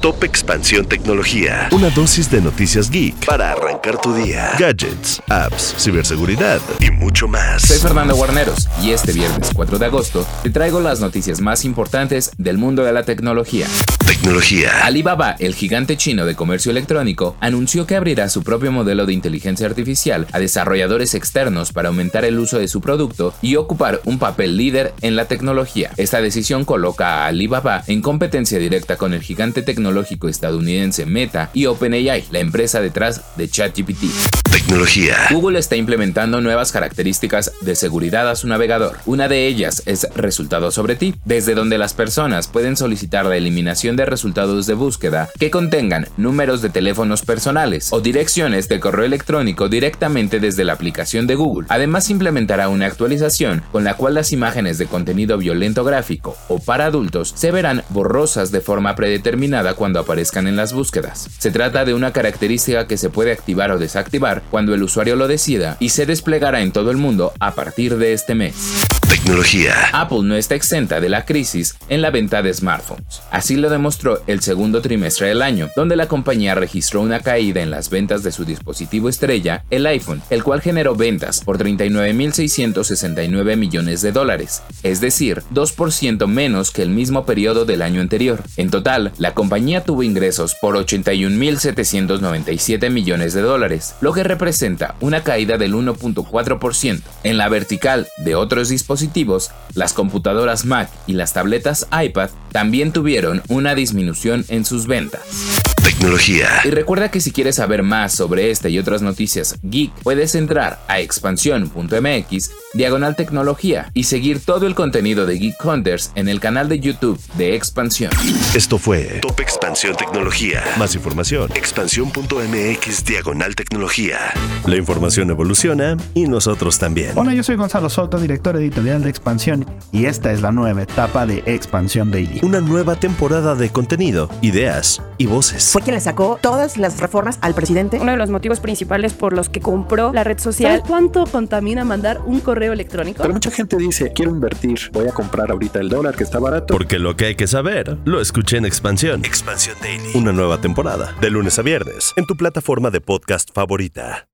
Top Expansión Tecnología. Una dosis de noticias geek para arrancar tu día. Gadgets, apps, ciberseguridad y mucho más. Soy Fernando Guarneros y este viernes 4 de agosto te traigo las noticias más importantes del mundo de la tecnología. Tecnología. Alibaba, el gigante chino de comercio electrónico, anunció que abrirá su propio modelo de inteligencia artificial a desarrolladores externos para aumentar el uso de su producto y ocupar un papel líder en la tecnología. Esta decisión coloca a Alibaba en competencia directa con el gigante tecnológico estadounidense Meta y OpenAI, la empresa detrás de ChatGPT. Tecnología. Google está implementando nuevas características de seguridad a su navegador. Una de ellas es Resultados sobre ti, desde donde las personas pueden solicitar la eliminación de resultados de búsqueda que contengan números de teléfonos personales o direcciones de correo electrónico directamente desde la aplicación de Google. Además implementará una actualización con la cual las imágenes de contenido violento gráfico o para adultos se verán borrosas de forma predeterminada cuando aparezcan en las búsquedas. Se trata de una característica que se puede activar o desactivar cuando el usuario lo decida y se desplegará en todo el mundo a partir de este mes. Tecnología. Apple no está exenta de la crisis en la venta de smartphones. Así lo demostró el segundo trimestre del año, donde la compañía registró una caída en las ventas de su dispositivo estrella, el iPhone, el cual generó ventas por 39.669 millones de dólares, es decir, 2% menos que el mismo periodo del año anterior. En total, la compañía tuvo ingresos por 81.797 millones de dólares, lo que representa una caída del 1.4%. En la vertical de otros dispositivos, las computadoras Mac y las tabletas iPad también tuvieron una disminución en sus ventas. Tecnología. Y recuerda que si quieres saber más sobre esta y otras noticias geek, puedes entrar a expansión.mx, diagonal tecnología, y seguir todo el contenido de Geek Hunters en el canal de YouTube de Expansión. Esto fue Top Expansión Tecnología. Más información, expansión.mx, diagonal tecnología. La información evoluciona y nosotros también. Hola, yo soy Gonzalo Soto, director editorial de Expansión, y esta es la nueva etapa de Expansión Daily. Una nueva temporada de contenido, ideas y voces. Fue quien le sacó todas las reformas al presidente. Uno de los motivos principales por los que compró la red social. ¿Sabes cuánto contamina mandar un correo electrónico? Pero mucha gente dice, quiero invertir, voy a comprar ahorita el dólar que está barato. Porque lo que hay que saber, lo escuché en Expansión. Expansión Daily. Una nueva temporada, de lunes a viernes, en tu plataforma de podcast favorita.